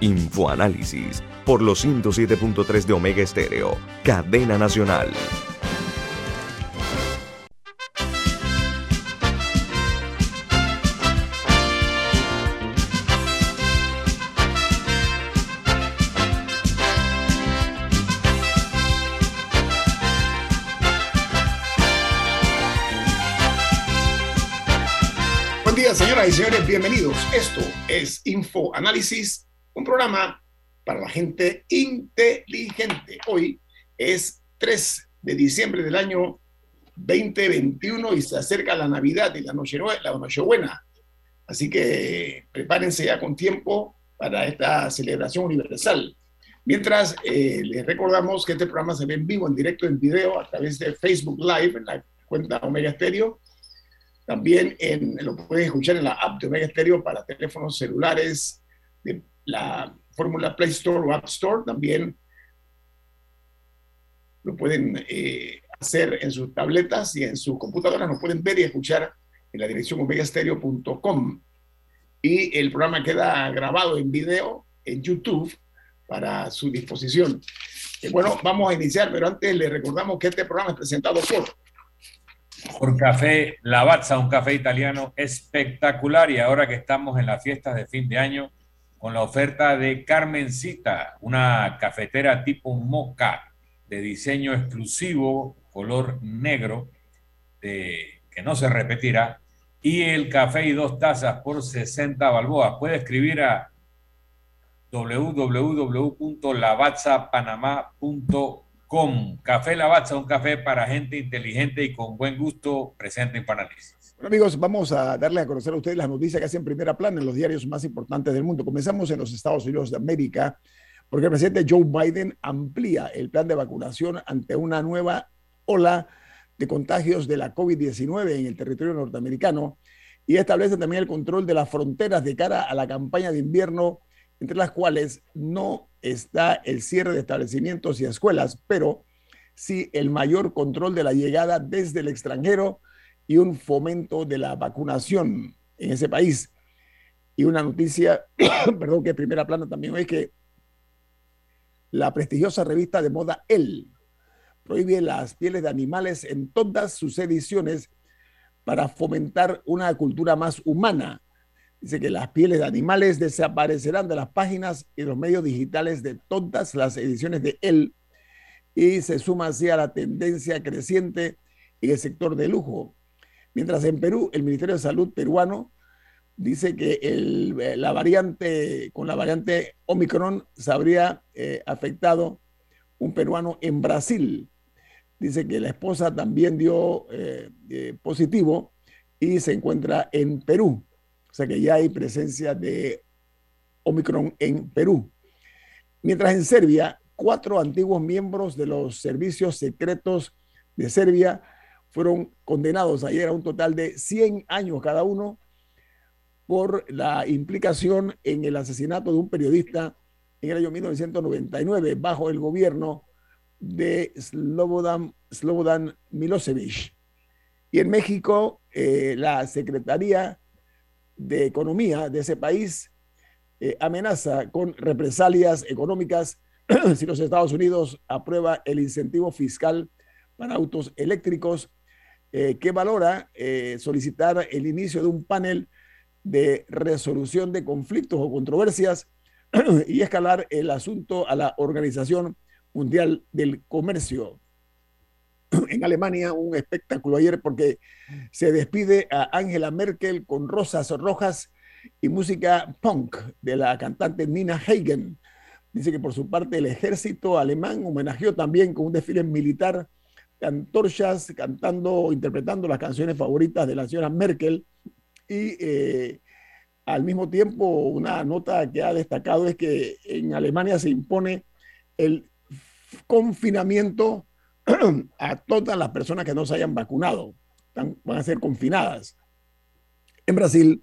Infoanálisis por los 107.3 de Omega Estéreo, cadena nacional. Buen día, señoras y señores, bienvenidos. Esto es Infoanálisis un programa para la gente inteligente. Hoy es 3 de diciembre del año 2021 y se acerca la Navidad y la Nochebuena. Así que prepárense ya con tiempo para esta celebración universal. Mientras eh, les recordamos que este programa se ve en vivo, en directo, en video, a través de Facebook Live, en la cuenta Omega Stereo. También en, lo pueden escuchar en la app de Omega Stereo para teléfonos celulares, la fórmula Play Store o App Store también lo pueden eh, hacer en sus tabletas y en sus computadoras, nos pueden ver y escuchar en la dirección omegastereo.com. Y el programa queda grabado en video en YouTube para su disposición. Eh, bueno, vamos a iniciar, pero antes le recordamos que este programa es presentado por... Por Café Lavazza, un café italiano espectacular y ahora que estamos en las fiestas de fin de año, con la oferta de Carmencita, una cafetera tipo moca de diseño exclusivo, color negro, que no se repetirá, y el café y dos tazas por 60 balboas. Puede escribir a www.lavazzapanamá.com. Café Lavazza, un café para gente inteligente y con buen gusto, presente en Panálisis. Bueno, amigos, vamos a darle a conocer a ustedes las noticias que hacen primera plana en los diarios más importantes del mundo. Comenzamos en los Estados Unidos de América, porque el presidente Joe Biden amplía el plan de vacunación ante una nueva ola de contagios de la COVID-19 en el territorio norteamericano y establece también el control de las fronteras de cara a la campaña de invierno, entre las cuales no está el cierre de establecimientos y escuelas, pero sí el mayor control de la llegada desde el extranjero y un fomento de la vacunación en ese país. Y una noticia, perdón, que primera plana también es que la prestigiosa revista de moda El prohíbe las pieles de animales en todas sus ediciones para fomentar una cultura más humana. Dice que las pieles de animales desaparecerán de las páginas y los medios digitales de todas las ediciones de él y se suma así a la tendencia creciente en el sector de lujo. Mientras en Perú, el Ministerio de Salud peruano dice que eh, la variante, con la variante Omicron se habría eh, afectado un peruano en Brasil. Dice que la esposa también dio eh, positivo y se encuentra en Perú. O sea que ya hay presencia de Omicron en Perú. Mientras en Serbia, cuatro antiguos miembros de los servicios secretos de Serbia fueron condenados ayer a un total de 100 años cada uno por la implicación en el asesinato de un periodista en el año 1999 bajo el gobierno de Slobodan, Slobodan Milosevic. Y en México, eh, la Secretaría de Economía de ese país eh, amenaza con represalias económicas si los Estados Unidos aprueba el incentivo fiscal para autos eléctricos eh, que valora eh, solicitar el inicio de un panel de resolución de conflictos o controversias y escalar el asunto a la Organización Mundial del Comercio. En Alemania, un espectáculo ayer porque se despide a Angela Merkel con rosas rojas y música punk de la cantante Nina Hagen. Dice que por su parte el ejército alemán homenajeó también con un desfile militar antorchas cantando, interpretando las canciones favoritas de la señora Merkel y eh, Al mismo tiempo, una nota que ha destacado es que en Alemania se impone el confinamiento a todas las personas que no se hayan vacunado. van a ser confinadas. En Brasil,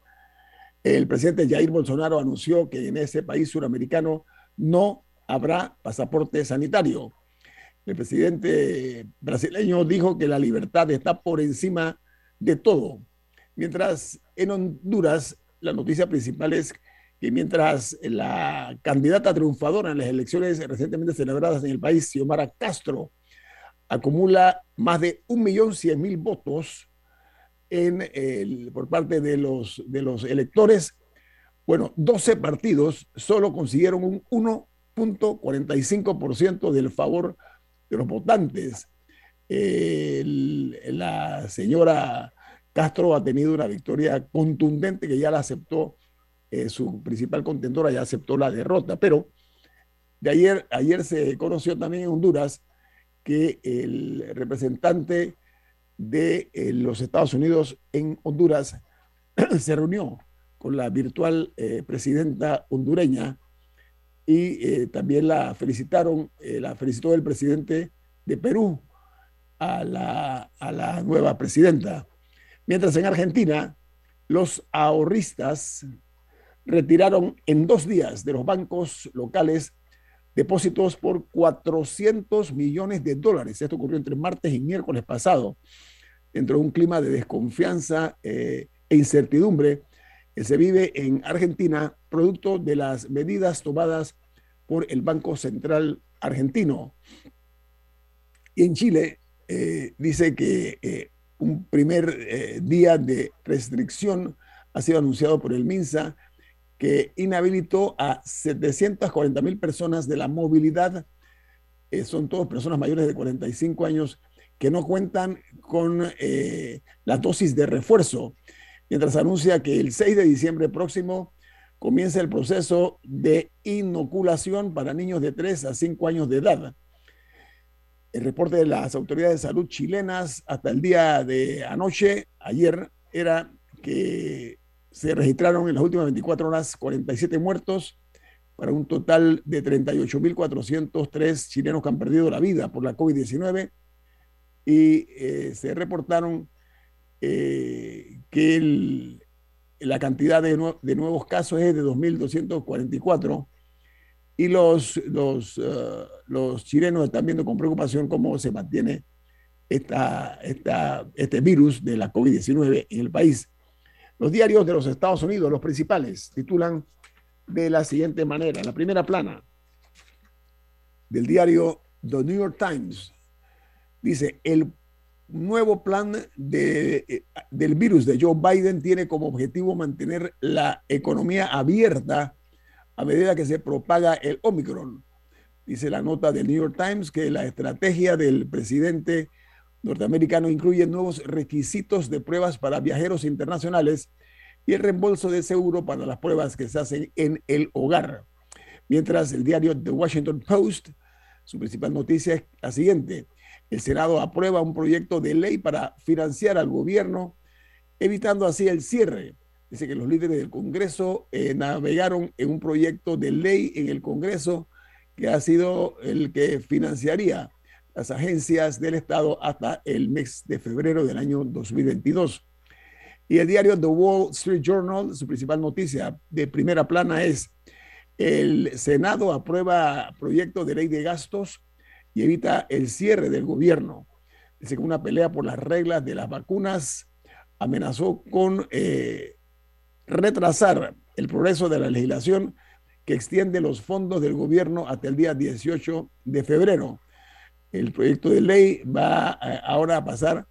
el presidente Jair Bolsonaro anunció que en ese país suramericano no habrá pasaporte sanitario. El presidente brasileño dijo que la libertad está por encima de todo. Mientras en Honduras, la noticia principal es que mientras la candidata triunfadora en las elecciones recientemente celebradas en el país, Xiomara Castro, acumula más de 1.100.000 votos en por parte de los, de los electores, bueno, 12 partidos solo consiguieron un 1.45% del favor de los votantes. la señora Castro ha tenido una victoria contundente que ya la aceptó, eh, su principal contentora ya aceptó la derrota, pero de ayer, ayer se conoció también en Honduras que el representante de eh, los Estados Unidos en Honduras se reunió con la virtual eh, presidenta hondureña y eh, también la felicitaron, la felicitó el presidente de Perú a la, a la nueva presidenta. Mientras en Argentina, los ahorristas retiraron en dos días de los bancos locales depósitos por 400 millones de dólares. Esto ocurrió entre martes y miércoles pasado, dentro de un clima de desconfianza eh, e incertidumbre se vive en Argentina, producto de las medidas tomadas por el Banco Central argentino. Y en Chile eh, dice que eh, un primer día de restricción ha sido anunciado por el MINSA que inhabilitó a 740 mil personas de la movilidad. Eh, son todas personas mayores de 45 años que no cuentan con eh, la dosis de refuerzo, mientras anuncia que el 6 de diciembre próximo comienza el proceso de inoculación para niños de 3 a 5 años de edad. El reporte de las autoridades de salud chilenas hasta el día de anoche, ayer, era que se registraron en las últimas 24 horas 47 muertos para un total de 38.403 chilenos que han perdido la vida por la COVID-19 y eh, se reportaron eh, que la cantidad de, nuevos casos es de 2.244 y los, los, uh, los chilenos están viendo con preocupación cómo se mantiene esta, esta, este virus de la COVID-19 en el país. Los diarios de los Estados Unidos, los principales, titulan de la siguiente manera. la primera plana del diario The New York Times dice, el nuevo plan de, eh, del virus de Joe Biden tiene como objetivo mantener la economía abierta a medida que se propaga el Omicron. Dice la nota del New York Times que la estrategia del presidente norteamericano incluye nuevos requisitos de pruebas para viajeros internacionales y el reembolso de seguro para las pruebas que se hacen en el hogar. Mientras el diario The Washington Post, su principal noticia es la siguiente. El Senado aprueba un proyecto de ley para financiar al gobierno, evitando así el cierre. Dice que los líderes del Congreso eh, navegaron en un proyecto de ley en el Congreso que ha sido el que financiaría las agencias del Estado hasta el mes de febrero del año 2022. Y el diario The Wall Street Journal, su principal noticia de primera plana es, el Senado aprueba proyecto de ley de gastos y evita el cierre del gobierno. Dice que una pelea por las reglas de las vacunas amenazó con eh, retrasar el progreso de la legislación que extiende los fondos del gobierno hasta el día 18 de febrero el proyecto de ley va eh, ahora a pasar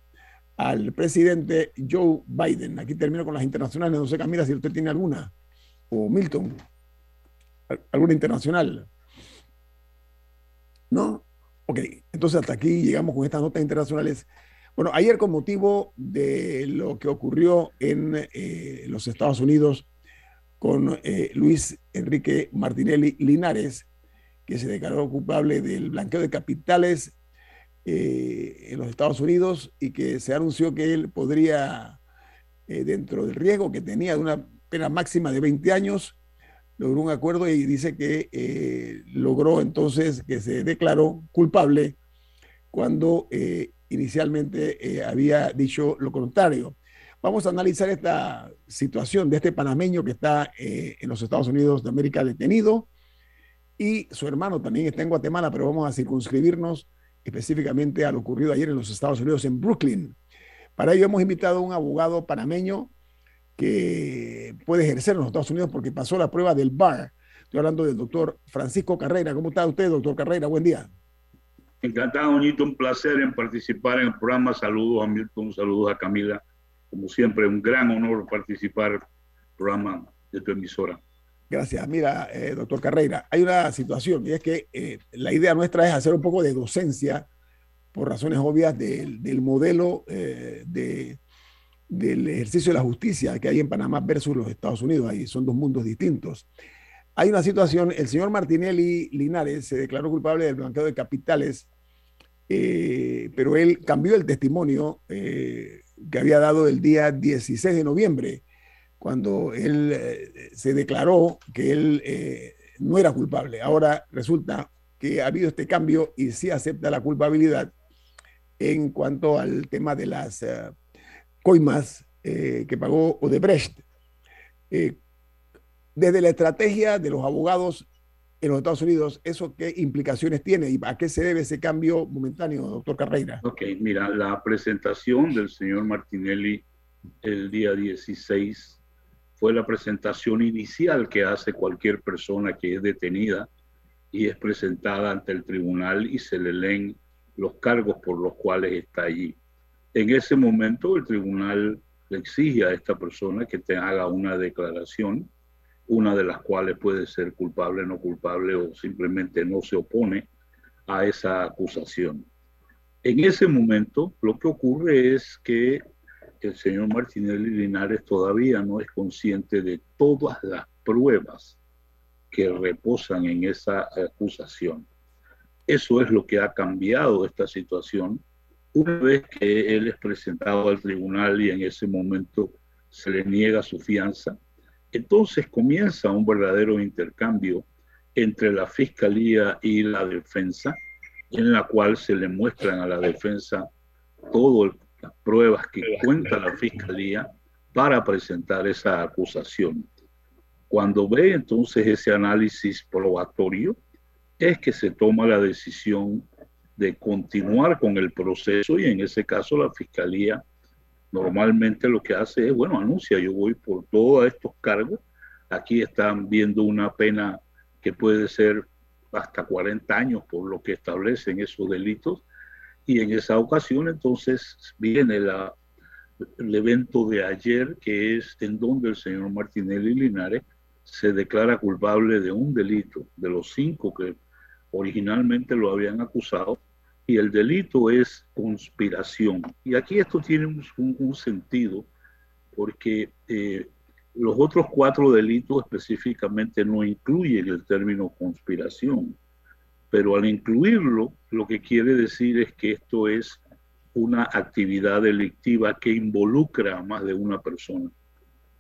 al presidente Joe Biden. Aquí termino con las internacionales. No sé, Camila, si usted tiene alguna. O Milton. ¿Alguna internacional? ¿No? Ok, entonces hasta aquí llegamos con estas notas internacionales. Bueno, ayer con motivo de lo que ocurrió en eh, los Estados Unidos con eh, Luis Enrique Martinelli Linares, que se declaró culpable del blanqueo de capitales eh, en los Estados Unidos y que se anunció que él podría, dentro del riesgo que tenía de una pena máxima de 20 años, logró un acuerdo y dice que eh, logró entonces que se declaró culpable cuando eh, inicialmente eh, había dicho lo contrario. Vamos a analizar esta situación de este panameño que está en los Estados Unidos de América detenido y su hermano también está en Guatemala, pero vamos a circunscribirnos específicamente a lo ocurrido ayer en los Estados Unidos, en Brooklyn. Para ello hemos invitado a un abogado panameño que puede ejercer en los Estados Unidos porque pasó la prueba del bar. Estoy hablando del doctor Francisco Carrera. ¿Cómo está usted, doctor Carrera? Buen día. Encantado, Bonito, un placer en participar en el programa. Saludos a Milton, saludos a Camila. Como siempre, un gran honor participar en el programa de tu emisora. Gracias. Mira, eh, doctor Carrera, hay una situación y es que eh, la idea nuestra es hacer un poco de docencia por razones obvias del, del modelo eh, de, del ejercicio de la justicia que hay en Panamá versus los Estados Unidos. Ahí son dos mundos distintos. Hay una situación, el señor Martinelli Linares se declaró culpable del blanqueo de capitales, eh, pero él cambió el testimonio eh, que había dado el día 16 de noviembre, cuando él eh, se declaró que él no era culpable. Ahora resulta que ha habido este cambio y sí acepta la culpabilidad en cuanto al tema de las coimas eh, que pagó Odebrecht. Eh, desde la estrategia de los abogados en los Estados Unidos, ¿eso qué implicaciones tiene y a qué se debe ese cambio momentáneo, doctor Carreira? Ok, mira, la presentación del señor Martinelli el día 16 fue la presentación inicial que hace cualquier persona que es detenida y es presentada ante el tribunal y se le leen los cargos por los cuales está allí. En ese momento el tribunal le exige a esta persona que te haga una declaración, una de las cuales puede ser culpable, no culpable o simplemente no se opone a esa acusación. En ese momento lo que ocurre es que el señor Martinelli Linares todavía no es consciente de todas las pruebas que reposan en esa acusación. Eso es lo que ha cambiado esta situación una vez que él es presentado al tribunal y en ese momento se le niega su fianza, entonces comienza un verdadero intercambio entre la fiscalía y la defensa, en la cual se le muestran a la defensa todas las pruebas que cuenta la fiscalía para presentar esa acusación. Cuando ve entonces ese análisis probatorio, es que se toma la decisión de continuar con el proceso y en ese caso la fiscalía normalmente lo que hace es, bueno, anuncia, yo voy por todos estos cargos, aquí están viendo una pena que puede ser hasta 40 años por lo que establecen esos delitos y en esa ocasión entonces viene el evento de ayer que es en donde el señor Martinelli Linares se declara culpable de un delito, de los cinco que originalmente lo habían acusado, y el delito es conspiración. Y aquí esto tiene un, sentido porque eh, los otros cuatro delitos específicamente no incluyen el término conspiración, pero al incluirlo, lo que quiere decir es que esto es una actividad delictiva que involucra a más de una persona.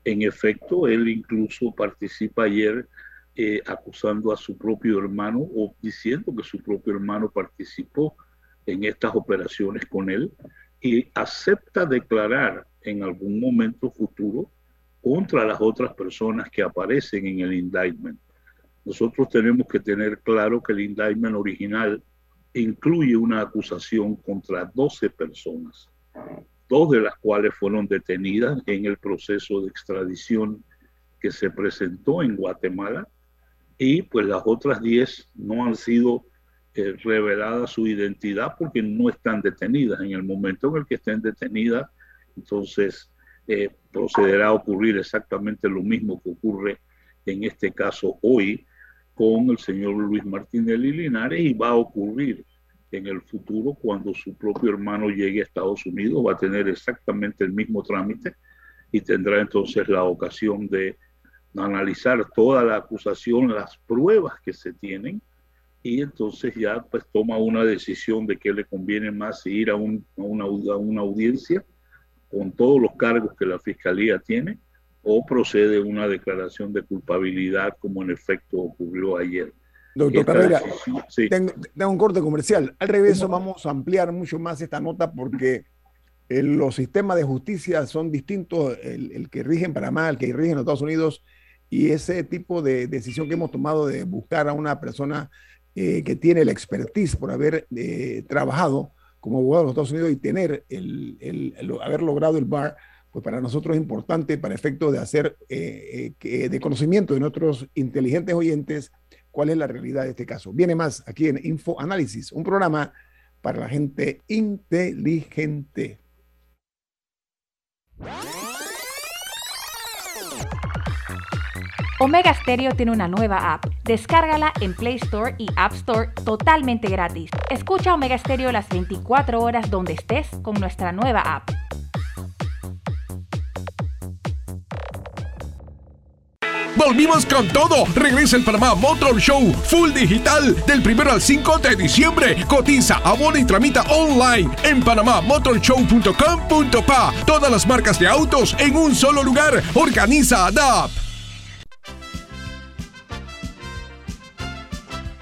En efecto, él incluso participa ayer eh, acusando a su propio hermano o diciendo que su propio hermano participó en estas operaciones con él y acepta declarar en algún momento futuro contra las otras personas que aparecen en el indictment. Nosotros tenemos que tener claro que el indictment original incluye una acusación contra 12 personas, dos de las cuales fueron detenidas en el proceso de extradición que se presentó en Guatemala y pues las otras 10 no han sido revelada su identidad porque no están detenidas. En el momento en el que estén detenidas, entonces eh, procederá a ocurrir exactamente lo mismo que ocurre en este caso hoy con el señor Luis Martinelli Linares y va a ocurrir en el futuro cuando su propio hermano llegue a Estados Unidos, va a tener exactamente el mismo trámite y tendrá entonces la ocasión de analizar toda la acusación, las pruebas que se tienen y entonces ya pues toma una decisión de qué le conviene más ir a, una, una audiencia con todos los cargos que la fiscalía tiene o procede una declaración de culpabilidad como en efecto ocurrió ayer. Doctor Carrera, tengo, un corte comercial. Al revés, vamos a ampliar mucho más esta nota porque los sistemas de justicia son distintos, el, que rige en Panamá, el que rige en los Estados Unidos, y ese tipo de decisión que hemos tomado de buscar a una persona eh, que tiene la expertise por haber eh, trabajado como abogado en los Estados Unidos y tener el, haber logrado el bar, pues para nosotros es importante para efecto de hacer eh, de conocimiento de nuestros inteligentes oyentes cuál es la realidad de este caso. Viene más aquí en Info Análisis, un programa para la gente inteligente. Omega Stereo tiene una nueva app. Descárgala en Play Store y App Store totalmente gratis. Escucha Omega Stereo las 24 horas donde estés con nuestra nueva app. Volvimos con todo. Regresa el Panamá Motor Show Full Digital del 1 al 5 de diciembre. Cotiza, abona y tramita online en panamamotorshow.com.pa. Todas las marcas de autos en un solo lugar. Organiza ADAP.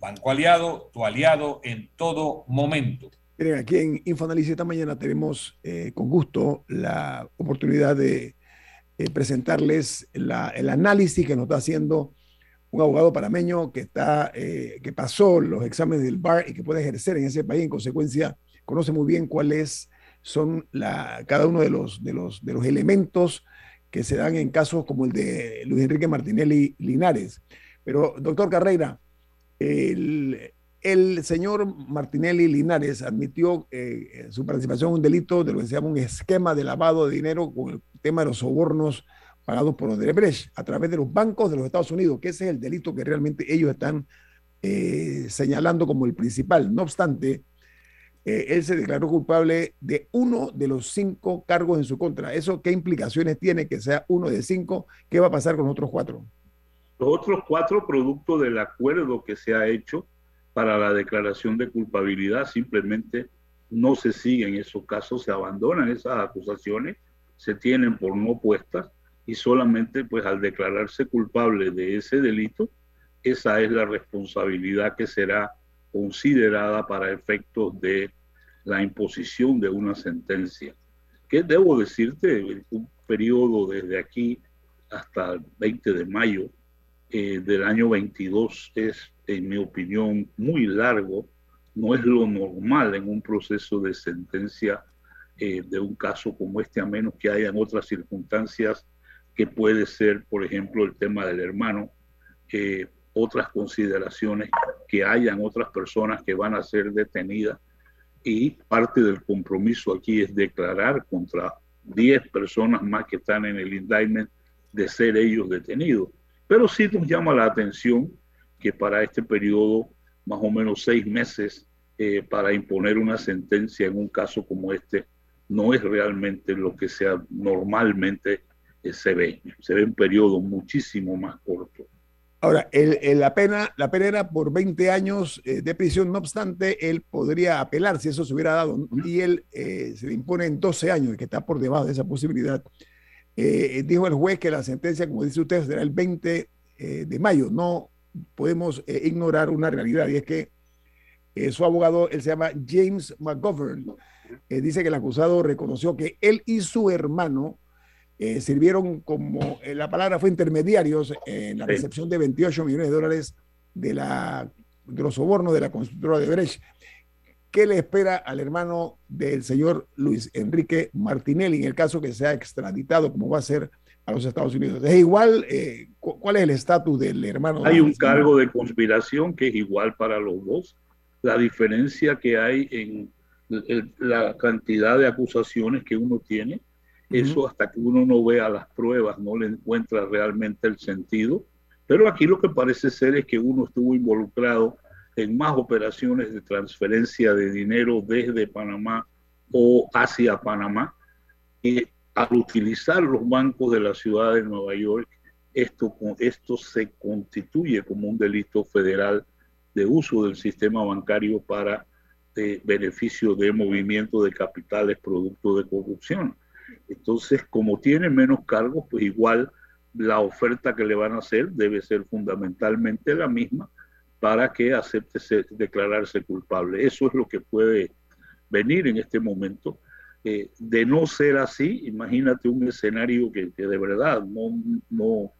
Banco Aliado, tu aliado en todo momento. Miren, aquí en Infoanálisis esta mañana tenemos eh, con gusto la oportunidad de eh, presentarles el análisis que nos está haciendo un abogado panameño que, está, eh, que pasó los exámenes del BAR y que puede ejercer en ese país. En consecuencia, conoce muy bien cuáles son la, cada uno de los, de, los, de los elementos que se dan en casos como el de Luis Enrique Martinelli Linares. Pero, doctor Carreira, el, señor Martinelli Linares admitió eh, su participación en un delito de lo que se llama un esquema de lavado de dinero con el tema de los sobornos pagados por Odebrecht a través de los bancos de los Estados Unidos, que ese es el delito que realmente ellos están eh, señalando como el principal. No obstante, eh, él se declaró culpable de uno de los cinco cargos en su contra. ¿Eso qué implicaciones tiene que sea uno de cinco? ¿Qué va a pasar con los otros cuatro? Los otros cuatro productos del acuerdo que se ha hecho para la declaración de culpabilidad simplemente no se siguen esos casos, se abandonan esas acusaciones, se tienen por no puestas y solamente pues al declararse culpable de ese delito, esa es la responsabilidad que será considerada para efectos de la imposición de una sentencia. Que debo decirte, un periodo desde aquí hasta el 20 de mayo eh, del año 22 es, en mi opinión, muy largo. No es lo normal en un proceso de sentencia eh, de un caso como este, a menos que hayan otras circunstancias que puede ser, por ejemplo, el tema del hermano, eh, otras consideraciones, que hayan otras personas que van a ser detenidas y parte del compromiso aquí es declarar contra 10 personas más que están en el indictment de ser ellos detenidos. Pero sí nos llama la atención que para este periodo, más o menos seis meses, eh, para imponer una sentencia en un caso como este, no es realmente lo que sea normalmente eh, se ve. Se ve un periodo muchísimo más corto. Ahora, el, la, pena, la pena era por 20 años eh, de prisión, no obstante, él podría apelar si eso se hubiera dado, y él se le impone en 12 años, que está por debajo de esa posibilidad. Eh, dijo el juez que la sentencia, como dice usted, será el 20 de mayo. No podemos ignorar una realidad, y es que su abogado, él se llama James McGovern, dice que el acusado reconoció que él y su hermano eh, sirvieron como, eh, la palabra fue intermediarios en la recepción de 28 millones de dólares de, la, de los sobornos de la constructora de Brecht. ¿Qué le espera al hermano del señor Luis Enrique Martinelli en el caso que sea extraditado, como va a ser a los Estados Unidos? ¿Es igual? Eh, ¿Cuál es el estatus del hermano? Hay un cargo de conspiración que es igual para los dos. La diferencia que hay en la cantidad de acusaciones que uno tiene eso hasta que uno no vea las pruebas no le encuentra realmente el sentido. Pero aquí lo que parece ser es que uno estuvo involucrado en más operaciones de transferencia de dinero desde Panamá o hacia Panamá. Y al utilizar los bancos de la ciudad de Nueva York, esto, esto se constituye como un delito federal de uso del sistema bancario para eh, beneficio de movimiento de capitales producto de corrupción. Entonces, como tiene menos cargos, pues igual la oferta que le van a hacer debe ser fundamentalmente la misma para que acepte declararse culpable. Eso es lo que puede venir en este momento. Eh, de no ser así, imagínate un escenario que, de verdad no, no,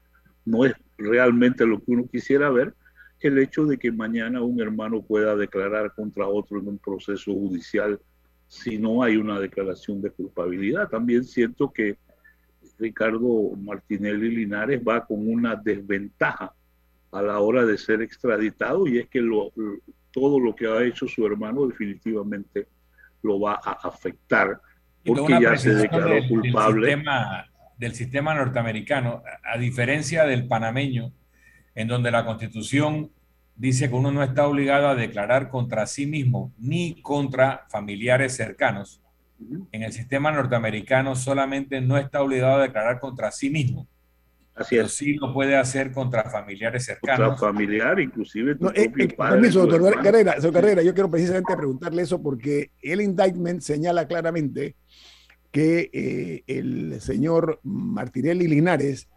no es realmente lo que uno quisiera ver, el hecho de que mañana un hermano pueda declarar contra otro en un proceso judicial si no hay una declaración de culpabilidad. También siento que Ricardo Martinelli Linares va con una desventaja a la hora de ser extraditado y es que todo lo que ha hecho su hermano definitivamente lo va a afectar porque ya se declaró culpable. Del sistema, del sistema norteamericano, a diferencia del panameño, en donde la constitución dice que uno no está obligado a declarar contra sí mismo ni contra familiares cercanos. En el sistema norteamericano solamente no está obligado a declarar contra sí mismo. Así pero sí lo puede hacer contra familiares cercanos. Contra familiar, inclusive. No, eh, eh, permiso, doctor Carrera, Carrera, yo quiero precisamente preguntarle eso porque el indictment señala claramente que eh, el señor Martinelli Linares,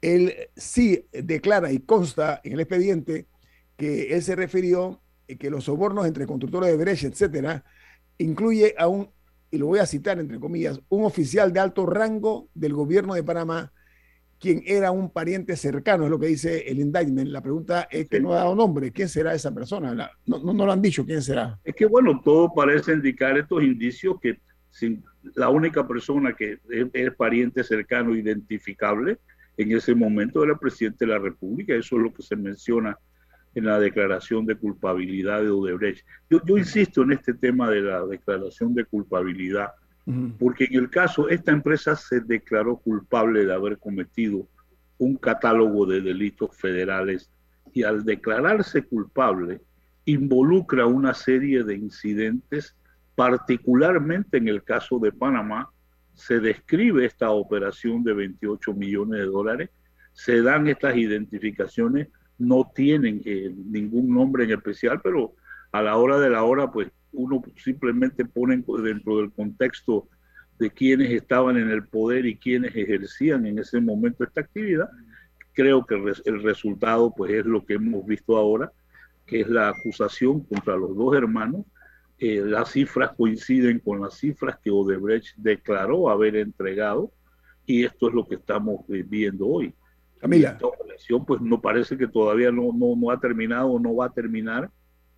él sí declara y consta en el expediente que él se refirió eh, que los sobornos entre constructores de Brecht, etcétera, incluye a un, y lo voy a citar entre comillas, un oficial de alto rango del gobierno de Panamá, quien era un pariente cercano, es lo que dice el indictment. La pregunta es que no ha dado nombre. ¿Quién será esa persona? no, no, lo han dicho. ¿Quién será? Es que, bueno, todo parece indicar estos indicios que sin, la única persona que es, es, pariente cercano identificable en ese momento era el presidente de la República. Eso es lo que se menciona en la declaración de culpabilidad de Odebrecht. Yo, yo insisto en este tema de la declaración de culpabilidad, porque en el caso, esta empresa se declaró culpable de haber cometido un catálogo de delitos federales y al declararse culpable involucra una serie de incidentes, particularmente en el caso de Panamá, se describe esta operación de 28 millones de dólares, se dan estas identificaciones no tienen eh, ningún nombre en especial, pero a la hora de la hora, pues uno simplemente pone dentro del contexto de quienes estaban en el poder y quienes ejercían en ese momento esta actividad, creo que el resultado pues es lo que hemos visto ahora, que es la acusación contra los dos hermanos. Eh, las cifras coinciden con las cifras que Odebrecht declaró haber entregado y esto es lo que estamos eh, viendo hoy. Camila. Esta operación pues no parece que todavía no, no, no ha terminado o no va a terminar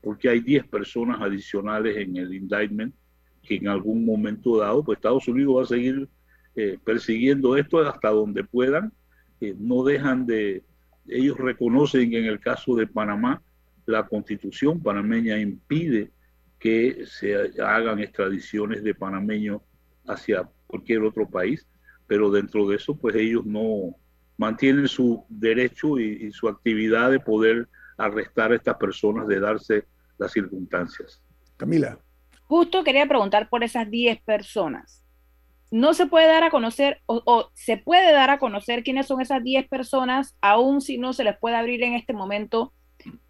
porque hay 10 personas adicionales en el indictment que en algún momento dado, pues Estados Unidos va a seguir eh, persiguiendo esto hasta donde puedan. Eh, no dejan de, ellos reconocen que en el caso de Panamá, la constitución panameña impide que se hagan extradiciones de panameños hacia cualquier otro país, pero dentro de eso, pues ellos no mantienen su derecho y, y su actividad de poder arrestar a estas personas de darse las circunstancias. Camila. Justo quería preguntar por esas 10 personas. No se puede dar a conocer o, se puede dar a conocer quiénes son esas 10 personas, aun si no se les puede abrir en este momento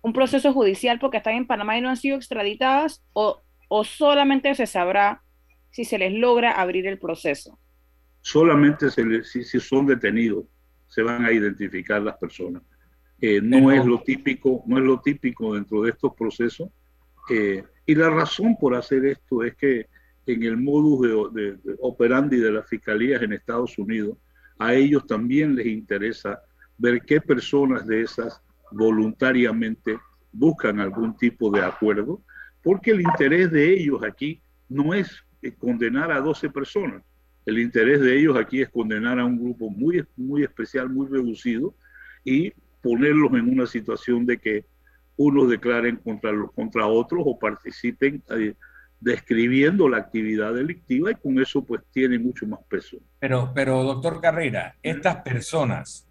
un proceso judicial porque están en Panamá y no han sido extraditadas o, o solamente se sabrá si se les logra abrir el proceso. Solamente se les, si, si, son detenidos se van a identificar las personas. Eh, no, es lo típico, no es lo típico dentro de estos procesos. Eh, y la razón por hacer esto es que en el modus de, de, operandi de las fiscalías en Estados Unidos, a ellos también les interesa ver qué personas de esas voluntariamente buscan algún tipo de acuerdo, porque el interés de ellos aquí no es condenar a 12 personas. El interés de ellos aquí es condenar a un grupo muy, muy especial, muy reducido y ponerlos en una situación de que unos declaren contra, los, contra otros o participen eh, describiendo la actividad delictiva y con eso pues tiene mucho más peso. Pero, pero doctor Carrera, estas personas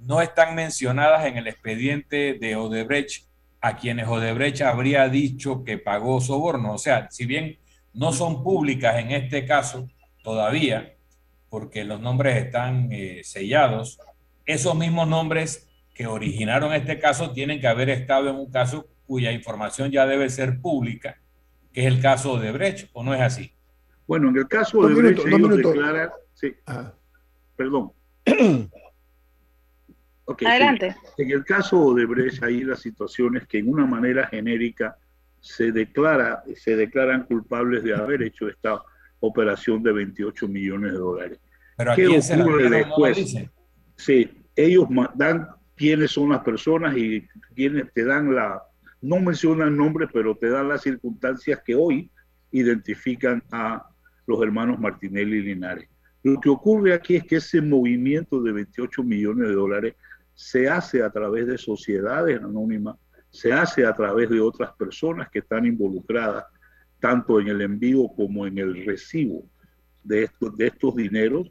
no están mencionadas en el expediente de Odebrecht a quienes Odebrecht habría dicho que pagó soborno. O sea, si bien no son públicas en este caso todavía, porque los nombres están eh, sellados, esos mismos nombres que originaron este caso tienen que haber estado en un caso cuya información ya debe ser pública, que es el caso de Brecht, ¿o no es así? Bueno, en el caso de Brecht, ellos declaran, sí, ah. perdón. okay, Adelante. En el caso de Brecht, ahí la situación es que en una manera genérica se declara, se declaran culpables de haber hecho esta operación de 28 millones de dólares. Pero aquí se después? No sí, ellos dan quiénes son las personas y quienes te dan la, no mencionan nombres, pero te dan las circunstancias que hoy identifican a los hermanos Martinelli y Linares. Lo que ocurre aquí es que ese movimiento de 28 millones de dólares se hace a través de sociedades anónimas, se hace a través de otras personas que están involucradas tanto en el envío como en el recibo de estos, de estos dineros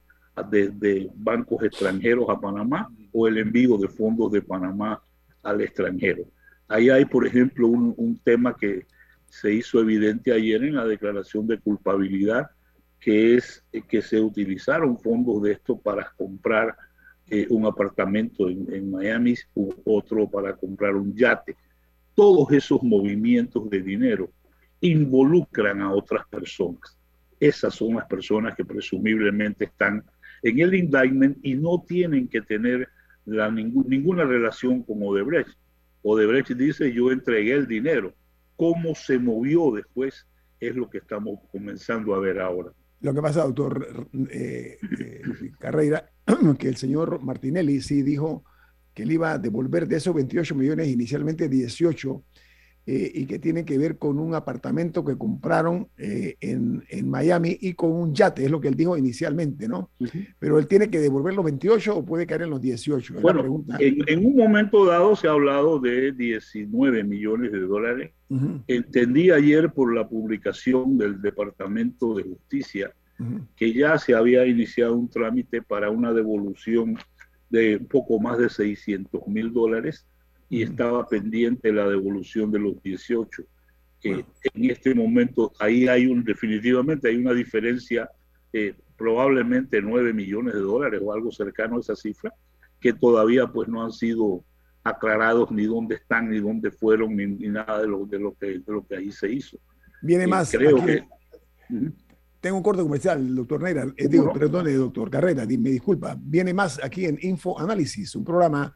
desde bancos extranjeros a Panamá o el envío de fondos de Panamá al extranjero. Ahí hay, por ejemplo, un, un tema que se hizo evidente ayer en la declaración de culpabilidad, que es que se utilizaron fondos de esto para comprar eh, un apartamento en, en, Miami otro para comprar un yate. Todos esos movimientos de dinero involucran a otras personas. Esas son las personas que presumiblemente están en el indictment y no tienen que tener la, ningún, ninguna relación con Odebrecht. Odebrecht dice yo entregué el dinero. Cómo se movió después es lo que estamos comenzando a ver ahora. Lo que pasa, doctor eh, eh, Carreira, que el señor Martinelli sí dijo que él iba a devolver de esos 28 millones, inicialmente 18, eh, y que tiene que ver con un apartamento que compraron eh, en, en, Miami y con un yate, es lo que él dijo inicialmente, ¿no? Uh -huh. Pero él tiene que devolver los 28 o puede caer en los 18. Bueno, en, en, un momento dado se ha hablado de 19 millones de dólares. Uh -huh. Entendí ayer por la publicación del Departamento de Justicia uh -huh. que ya se había iniciado un trámite para una devolución de un poco más de 600 mil dólares y estaba pendiente la devolución de los 18. Eh, en este momento, ahí hay un, definitivamente hay una diferencia, eh, probablemente 9 millones de dólares o algo cercano a esa cifra, que todavía pues no han sido aclarados ni dónde están, ni dónde fueron, ni, ni nada de lo, de, lo que, de lo que ahí se hizo. Viene más. creo aquí, que... tengo un corte comercial, doctor Neira. Eh, digo, perdone, doctor Carrera, me disculpa. Viene más aquí en Info Análisis, un programa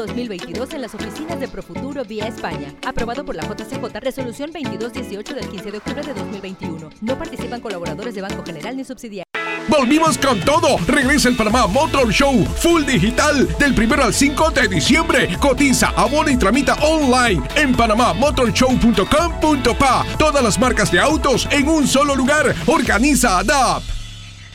2022 en las oficinas de Profuturo vía España. Aprobado por la JCJ, resolución 2218 del 15 de octubre de 2021. No participan colaboradores de Banco General ni subsidiarios. Volvimos con todo. Regresa el Panamá Motor Show Full Digital del 1 al 5 de diciembre. Cotiza, abona y tramita online en panamamotorshow.com.pa. Todas las marcas de autos en un solo lugar. Organiza ADAP.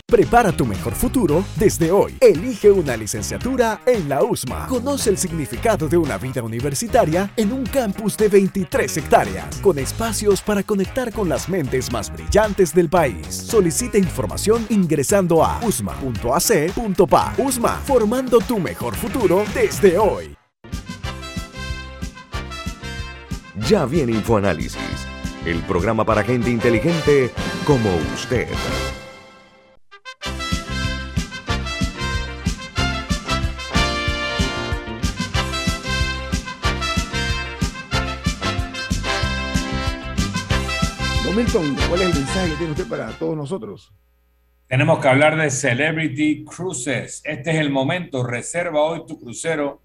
Prepara tu mejor futuro desde hoy. Elige una licenciatura en la USMA. Conoce el significado de una vida universitaria en un campus de 23 hectáreas, con espacios para conectar con las mentes más brillantes del país. Solicita información ingresando a usma.ac.pa. USMA, formando tu mejor futuro desde hoy. Ya viene InfoAnálisis, el programa para gente inteligente como usted. ¿Cuál es el mensaje que tiene usted para todos nosotros? Tenemos que hablar de Celebrity Cruises. Este es el momento. Reserva hoy tu crucero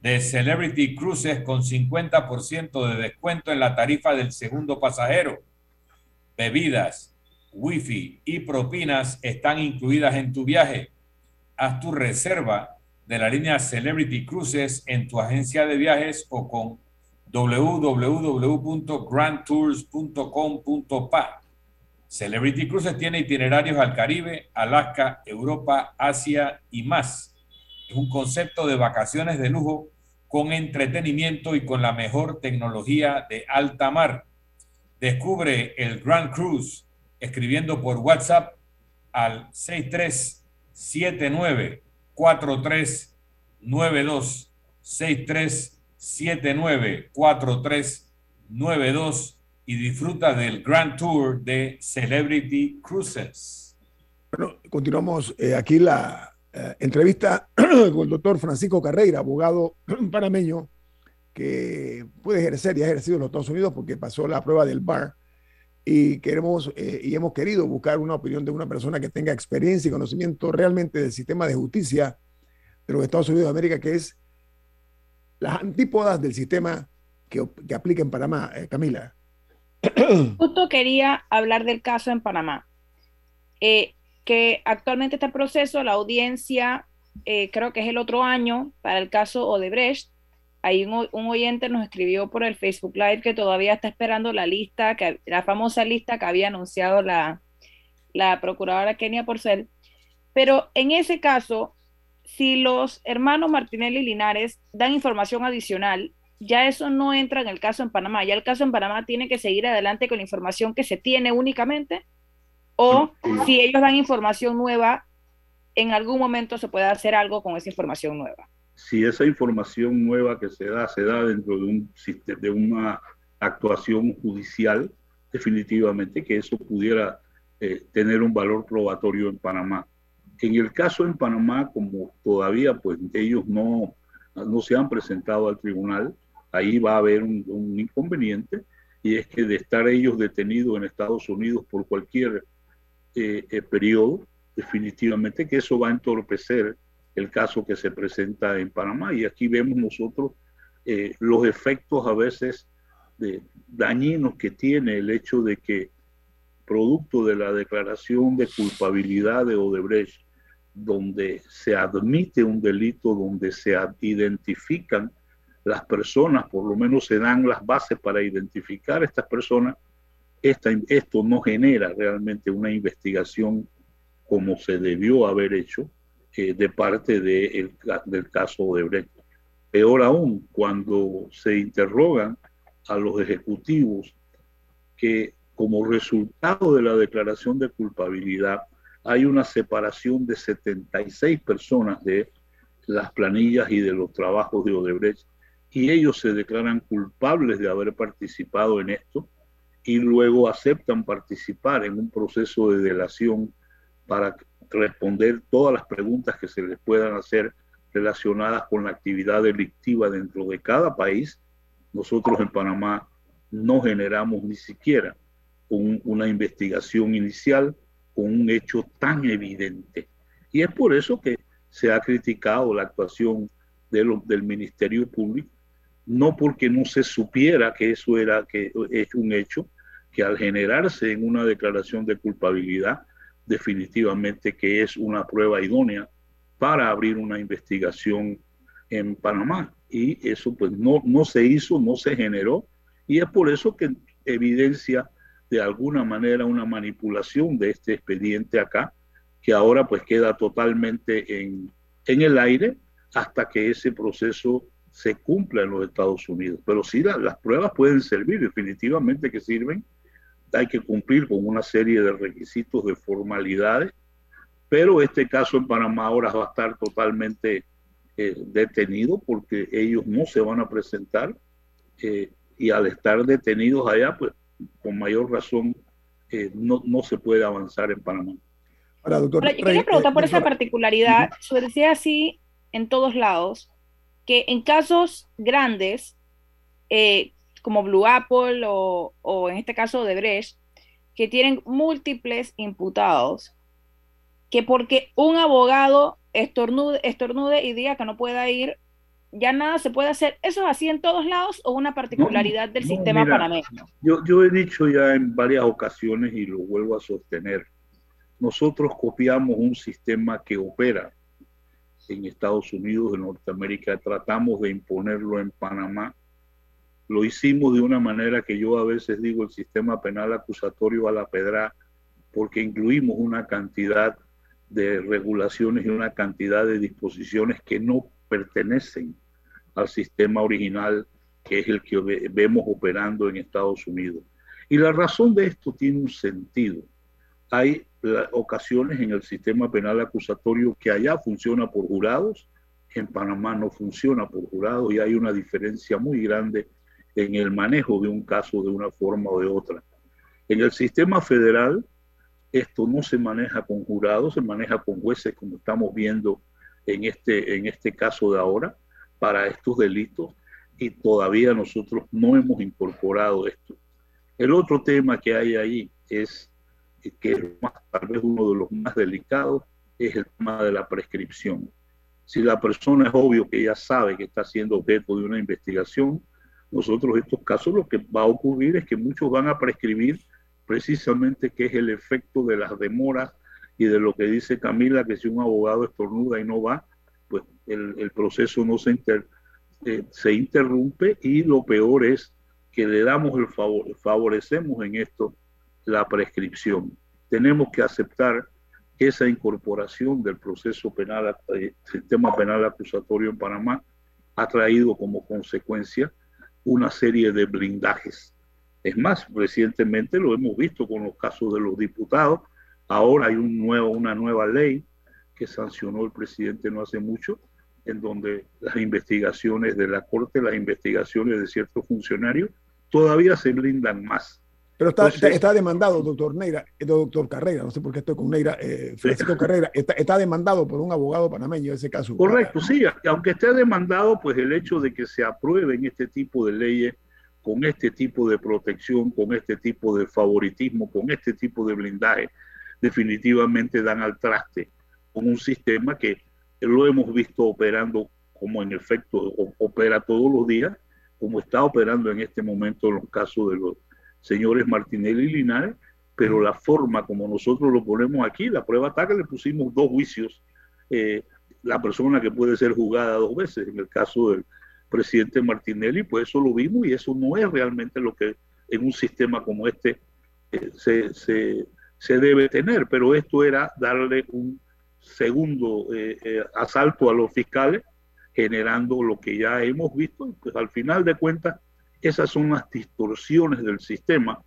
de Celebrity Cruises con 50% de descuento en la tarifa del segundo pasajero. Bebidas, wifi y propinas están incluidas en tu viaje. Haz tu reserva de la línea Celebrity Cruises en tu agencia de viajes o con www.grandtours.com.pa. Celebrity Cruises tiene itinerarios al Caribe, Alaska, Europa, Asia y más. Es un concepto de vacaciones de lujo con entretenimiento y con la mejor tecnología de alta mar. Descubre el Grand Cruise escribiendo por WhatsApp al 6379 4392 63 794392 y disfruta del Grand Tour de Celebrity Cruises. Bueno, continuamos eh, aquí la eh, entrevista con el doctor Francisco Carreira, abogado panameño que puede ejercer y ha ejercido en los Estados Unidos porque pasó la prueba del bar y queremos eh, y hemos querido buscar una opinión de una persona que tenga experiencia y conocimiento realmente del sistema de justicia de los Estados Unidos de América, que es las antípodas del sistema que, que aplica en Panamá, eh, Camila. Justo quería hablar del caso en Panamá, eh, que actualmente está en proceso, la audiencia eh, creo que es el otro año para el caso Odebrecht. Ahí un, oyente nos escribió por el Facebook Live que todavía está esperando la lista, la famosa lista que había anunciado la, la procuradora Kenia Porcel. Pero en ese caso, si los hermanos Martinelli y Linares dan información adicional, ya eso no entra en el caso en Panamá. Ya el caso en Panamá tiene que seguir adelante con la información que se tiene únicamente, o si ellos dan información nueva, en algún momento se puede hacer algo con esa información nueva. Si esa información nueva que se da se da dentro de, un, de una actuación judicial, definitivamente que eso pudiera eh, tener un valor probatorio en Panamá. En el caso en Panamá, como todavía pues ellos no, no se han presentado al tribunal, ahí va a haber un, inconveniente y es que de estar ellos detenidos en Estados Unidos por cualquier eh, eh, periodo, definitivamente que eso va a entorpecer el caso que se presenta en Panamá. Y aquí vemos nosotros eh, los efectos a veces dañinos que tiene el hecho de que, producto de la declaración de culpabilidad de Odebrecht, donde se admite un delito, donde se identifican las personas, por lo menos se dan las bases para identificar a estas personas, esto no genera realmente una investigación como se debió haber hecho eh, de parte de del caso de Brecht. Peor aún, cuando se interrogan a los ejecutivos que como resultado de la declaración de culpabilidad hay una separación de 76 personas de las planillas y de los trabajos de Odebrecht y ellos se declaran culpables de haber participado en esto y luego aceptan participar en un proceso de delación para responder todas las preguntas que se les puedan hacer relacionadas con la actividad delictiva dentro de cada país, nosotros en Panamá no generamos ni siquiera una investigación inicial con un hecho tan evidente. Y es por eso que se ha criticado la actuación del Ministerio Público, no porque no se supiera que eso era que es un hecho, que al generarse en una declaración de culpabilidad, definitivamente que es una prueba idónea para abrir una investigación en Panamá. Y eso pues no, no se hizo, no se generó, y es por eso que evidencia de alguna manera una manipulación de este expediente acá, que ahora pues queda totalmente en, en el aire hasta que ese proceso se cumpla en los Estados Unidos. Pero sí, las pruebas pueden servir, definitivamente que sirven. Hay que cumplir con una serie de requisitos, de formalidades, pero este caso en Panamá ahora va a estar totalmente eh, detenido porque ellos no se van a presentar eh, y al estar detenidos allá, pues con mayor razón eh, no, no, se puede avanzar en Panamá. Ahora, doctor, yo quería preguntar por esa particularidad. Se decía así en todos lados, que en casos grandes, eh, como Blue Apple o, o, en este caso de Brecht, que tienen múltiples imputados, que porque un abogado estornude, estornude y diga que no pueda ir, ya nada se puede hacer. ¿Eso es así en todos lados o una particularidad del sistema panameño? Yo, yo he dicho ya en varias ocasiones y lo vuelvo a sostener. Nosotros copiamos un sistema que opera en Estados Unidos, en Norteamérica, tratamos de imponerlo en Panamá. Lo hicimos de una manera que yo a veces digo el sistema penal acusatorio a la pedra, porque incluimos una cantidad de regulaciones y una cantidad de disposiciones que no pertenecen al sistema original que es el que vemos operando en Estados Unidos. Y la razón de esto tiene un sentido. Hay ocasiones en el sistema penal acusatorio que allá funciona por jurados, en Panamá no funciona por jurados y hay una diferencia muy grande en el manejo de un caso de una forma o de otra. En el sistema federal, esto no se maneja con jurados, se maneja con jueces, como estamos viendo en este, en este caso de ahora para estos delitos y todavía nosotros no hemos incorporado esto. El otro tema que hay ahí es que tal vez uno de los más delicados es el tema de la prescripción. Si la persona es obvio que ya sabe que está siendo objeto de una investigación, nosotros estos casos lo que va a ocurrir es que muchos van a prescribir precisamente que es el efecto de las demoras y de lo que dice Camila, que si un abogado estornuda y no va, pues el, proceso no se, eh, se interrumpe y lo peor es que le damos el favor, favorecemos en esto la prescripción. Tenemos que aceptar que esa incorporación del proceso penal, eh, sistema penal acusatorio en Panamá, ha traído como consecuencia una serie de blindajes. Es más, recientemente lo hemos visto con los casos de los diputados. Ahora hay un nuevo, una nueva ley que sancionó el presidente no hace mucho, en donde las investigaciones de la Corte, las investigaciones de ciertos funcionarios, todavía se blindan más. Pero está, está, demandado, doctor Neira, eh, doctor Carrera, no sé por qué estoy con Neira, eh, Francisco Carrera, está, está, demandado por un abogado panameño ese caso. Correcto, sí, aunque esté demandado, pues el hecho de que se aprueben este tipo de leyes con este tipo de protección, con este tipo de favoritismo, con este tipo de blindaje, definitivamente dan al traste con un sistema que lo hemos visto operando como en efecto opera todos los días, como está operando en este momento en los casos de los señores Martinelli y Linares, pero la forma como nosotros lo ponemos aquí, la prueba está que le pusimos dos juicios, eh, la persona que puede ser juzgada dos veces, en el caso del, presidente Martinelli, pues eso lo vimos y eso no es realmente lo que en un sistema como este eh, se, se, se, debe tener, pero esto era darle un segundo eh, eh, asalto a los fiscales, generando lo que ya hemos visto, pues al final de cuentas, esas son las distorsiones del sistema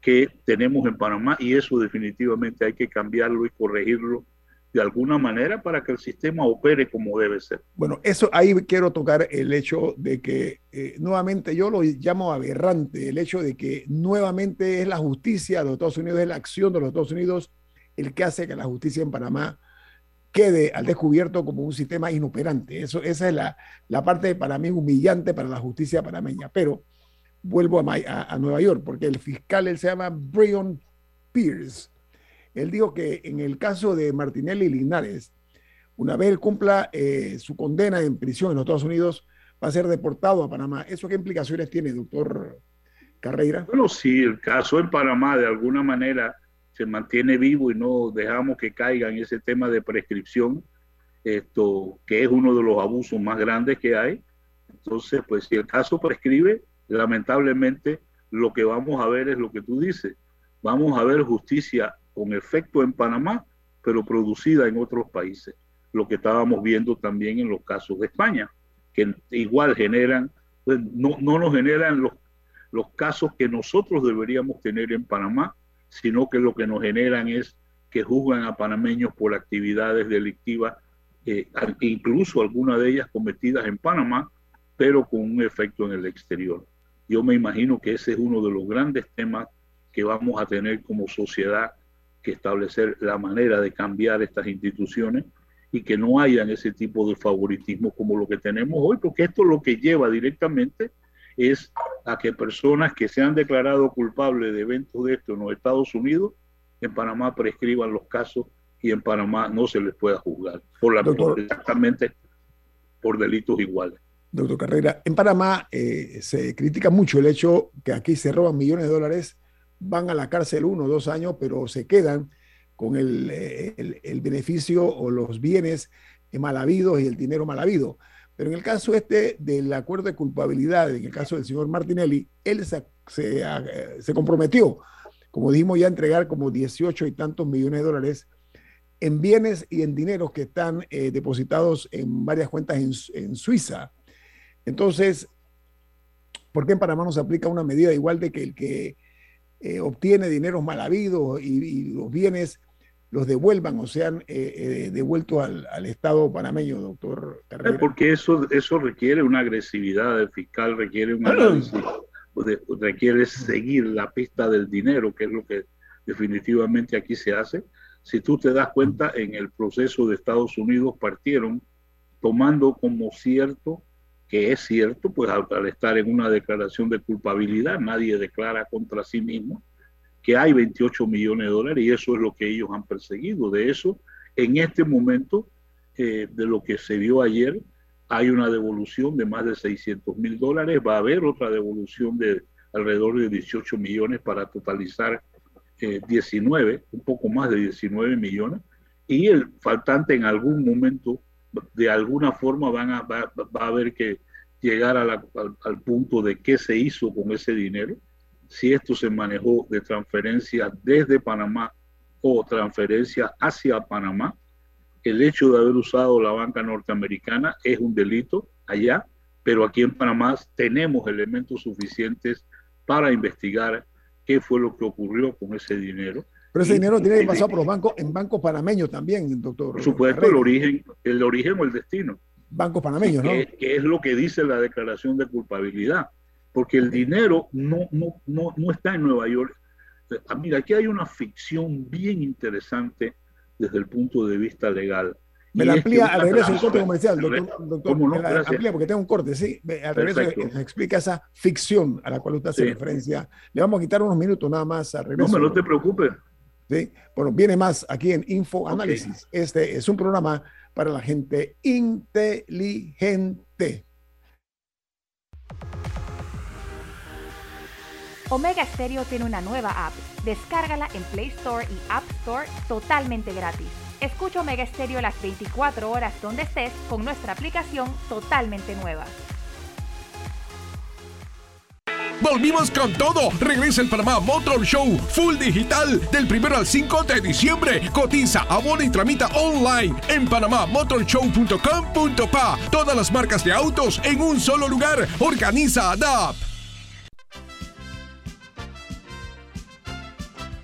que tenemos en Panamá y eso definitivamente hay que cambiarlo y corregirlo de alguna manera para que el sistema opere como debe ser. Bueno, eso ahí quiero tocar el hecho de que eh, nuevamente yo lo llamo aberrante, el hecho de que nuevamente es la justicia de los Estados Unidos, es la acción de los Estados Unidos el que hace que la justicia en Panamá quede al descubierto como un sistema inoperante. Eso, esa es la, la parte para mí humillante para la justicia panameña. Pero vuelvo a, Nueva York, porque el fiscal él se llama Brian Pierce él dijo que en el caso de Martinelli Linares, una vez cumpla eh, su condena en prisión en los Estados Unidos, va a ser deportado a Panamá. ¿Eso qué implicaciones tiene, doctor Carreira? Bueno, sí, el caso en Panamá de alguna manera se mantiene vivo y no dejamos que caiga en ese tema de prescripción, esto que es uno de los abusos más grandes que hay. Entonces, pues si el caso prescribe, lamentablemente lo que vamos a ver es lo que tú dices. Vamos a ver justicia con efecto en Panamá, pero producida en otros países. Lo que estábamos viendo también en los casos de España, que igual generan, pues, no, no nos generan los, los casos que nosotros deberíamos tener en Panamá, sino que lo que nos generan es que juzgan a panameños por actividades delictivas, eh, incluso algunas de ellas cometidas en Panamá, pero con un efecto en el exterior. Yo me imagino que ese es uno de los grandes temas que vamos a tener como sociedad que establecer la manera de cambiar estas instituciones y que no hayan ese tipo de favoritismo como lo que tenemos hoy, porque esto lo que lleva directamente es a que personas que se han declarado culpables de eventos de esto en los Estados Unidos, en Panamá prescriban los casos y en Panamá no se les pueda juzgar por la exactamente por delitos iguales. Doctor Carrera, en Panamá eh, se critica mucho el hecho que aquí se roban millones de dólares van a la cárcel uno o dos años, pero se quedan con el, el, beneficio o los bienes mal habidos y el dinero mal habido. Pero en el caso este del acuerdo de culpabilidad, en el caso del señor Martinelli, él se, se, comprometió, como dijimos ya, a entregar como 18 y tantos millones de dólares en bienes y en dinero que están eh, depositados en varias cuentas en, en, Suiza. Entonces, ¿por qué en Panamá no se aplica una medida igual de que el que eh, obtiene dinero mal habido y, los bienes los devuelvan o sean eh, eh, devueltos al, Estado panameño, doctor Carrera? Porque eso, eso requiere una agresividad del fiscal, requiere un análisis, requiere seguir la pista del dinero, que es lo que definitivamente aquí se hace. Si tú te das cuenta, en el proceso de Estados Unidos partieron tomando como cierto que es cierto, pues al, estar en una declaración de culpabilidad, nadie declara contra sí mismo que hay 28 millones de dólares y eso es lo que ellos han perseguido. De eso, en este momento, eh, de lo que se vio ayer, hay una devolución de más de 600 mil dólares, va a haber otra devolución de alrededor de 18 millones para totalizar 19, eh, un poco más de 19 millones, y el faltante en algún momento de alguna forma van a, va, a haber que llegar al, al, punto de qué se hizo con ese dinero, si esto se manejó de transferencia desde Panamá o transferencia hacia Panamá. El hecho de haber usado la banca norteamericana es un delito allá, pero aquí en Panamá tenemos elementos suficientes para investigar qué fue lo que ocurrió con ese dinero pero ese dinero tiene que pasar por los bancos, en bancos panameños también, doctor. Por supuesto, el origen, el origen o el destino. Bancos panameños, ¿no? Que, es lo que dice la declaración de culpabilidad. Porque el dinero no, no, no, no está en Nueva York. Ah, mira, aquí hay una ficción bien interesante desde el punto de vista legal. Me la amplía al regreso del corte comercial, doctor. doctor me la amplía porque tengo un corte, sí. Al regreso explica esa ficción a la cual usted hace referencia. Le vamos a quitar unos minutos nada más al regreso. No, no te preocupes. ¿sí? Bueno, viene más aquí en Info Análisis. Este es un programa para la gente inteligente. Omega Stereo tiene una nueva app. Descárgala en Play Store y App Store totalmente gratis. Escucha Omega Stereo las 24 horas donde estés con nuestra aplicación totalmente nueva. Volvimos con todo. Regresa el Panamá Motor Show Full Digital del 1 al 5 de diciembre. Cotiza, abona y tramita online en panamamotorshow.com.pa. Todas las marcas de autos en un solo lugar. Organiza ADAP.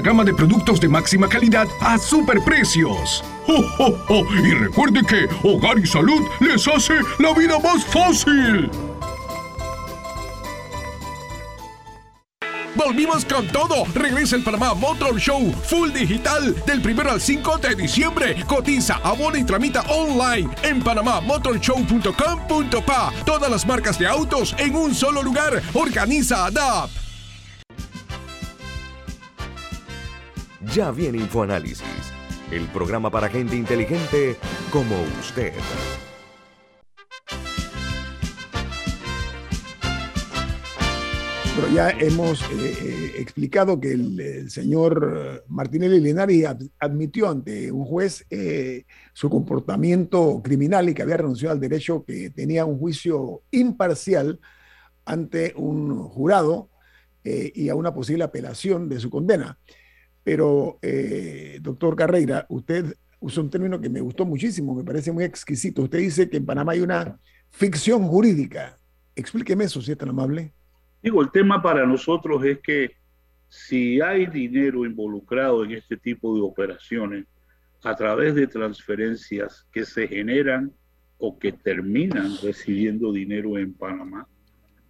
gama de productos de máxima calidad a superprecios. ¡Oh! Y recuerde que Hogar y Salud les hace la vida más fácil. Volvimos con todo. Regresa el Panamá Motor Show Full Digital del 1 al 5 de diciembre. Cotiza, abona y tramita online en panamamotorshow.com.pa. Todas las marcas de autos en un solo lugar. Organiza ADAP. Ya viene InfoAnálisis, el programa para gente inteligente como usted. Pero ya hemos eh, eh, explicado que el, señor Martinelli Linares ad- admitió ante un juez eh, su comportamiento criminal y que había renunciado al derecho que tenía un juicio imparcial ante un jurado y a una posible apelación de su condena. Pero, eh, doctor Carreira, usted usó un término que me gustó muchísimo, me parece muy exquisito. Usted dice que en Panamá hay una ficción jurídica. Explíqueme eso, si es tan amable. Digo, el tema para nosotros es que si hay dinero involucrado en este tipo de operaciones a través de transferencias que se generan o que terminan recibiendo dinero en Panamá,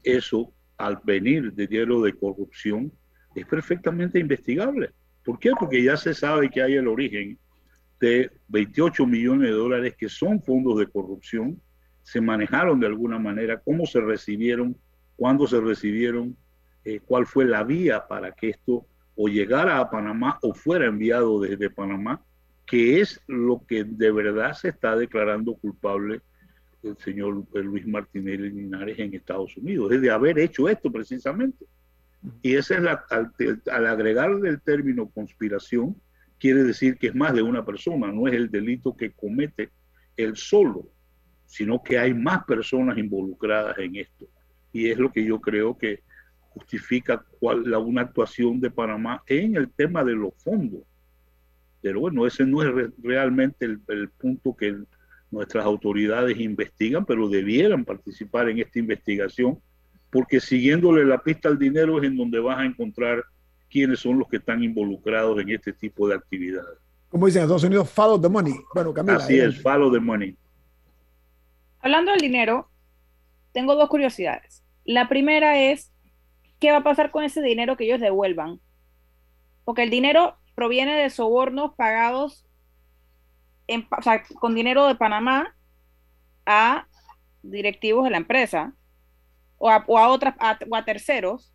eso al venir de dinero de corrupción es perfectamente investigable. ¿Por qué? Porque ya se sabe que hay el origen de 28 millones de dólares que son fondos de corrupción, se manejaron de alguna manera, cómo se recibieron, cuándo se recibieron, eh, cuál fue la vía para que esto o llegara a Panamá o fuera enviado desde Panamá, que es lo que de verdad se está declarando culpable el señor Luis Martinelli Linares en Estados Unidos, es de haber hecho esto precisamente. Y esa es la, al, al agregarle el término conspiración, quiere decir que es más de una persona, no es el delito que comete él solo, sino que hay más personas involucradas en esto. Y es lo que yo creo que justifica la, una actuación de Panamá en el tema de los fondos. Pero bueno, ese no es re, realmente el punto que nuestras autoridades investigan, pero debieran participar en esta investigación, porque siguiéndole la pista al dinero es en donde vas a encontrar quiénes son los que están involucrados en este tipo de actividades. Como dicen en Estados Unidos, follow the money. Bueno, Camila. Así es, follow the money. Hablando del dinero, tengo dos curiosidades. La primera es, ¿qué va a pasar con ese dinero que ellos devuelvan? Porque el dinero proviene de sobornos pagados en, o sea, con dinero de Panamá a directivos de la empresa o a, o a otras a, o a terceros,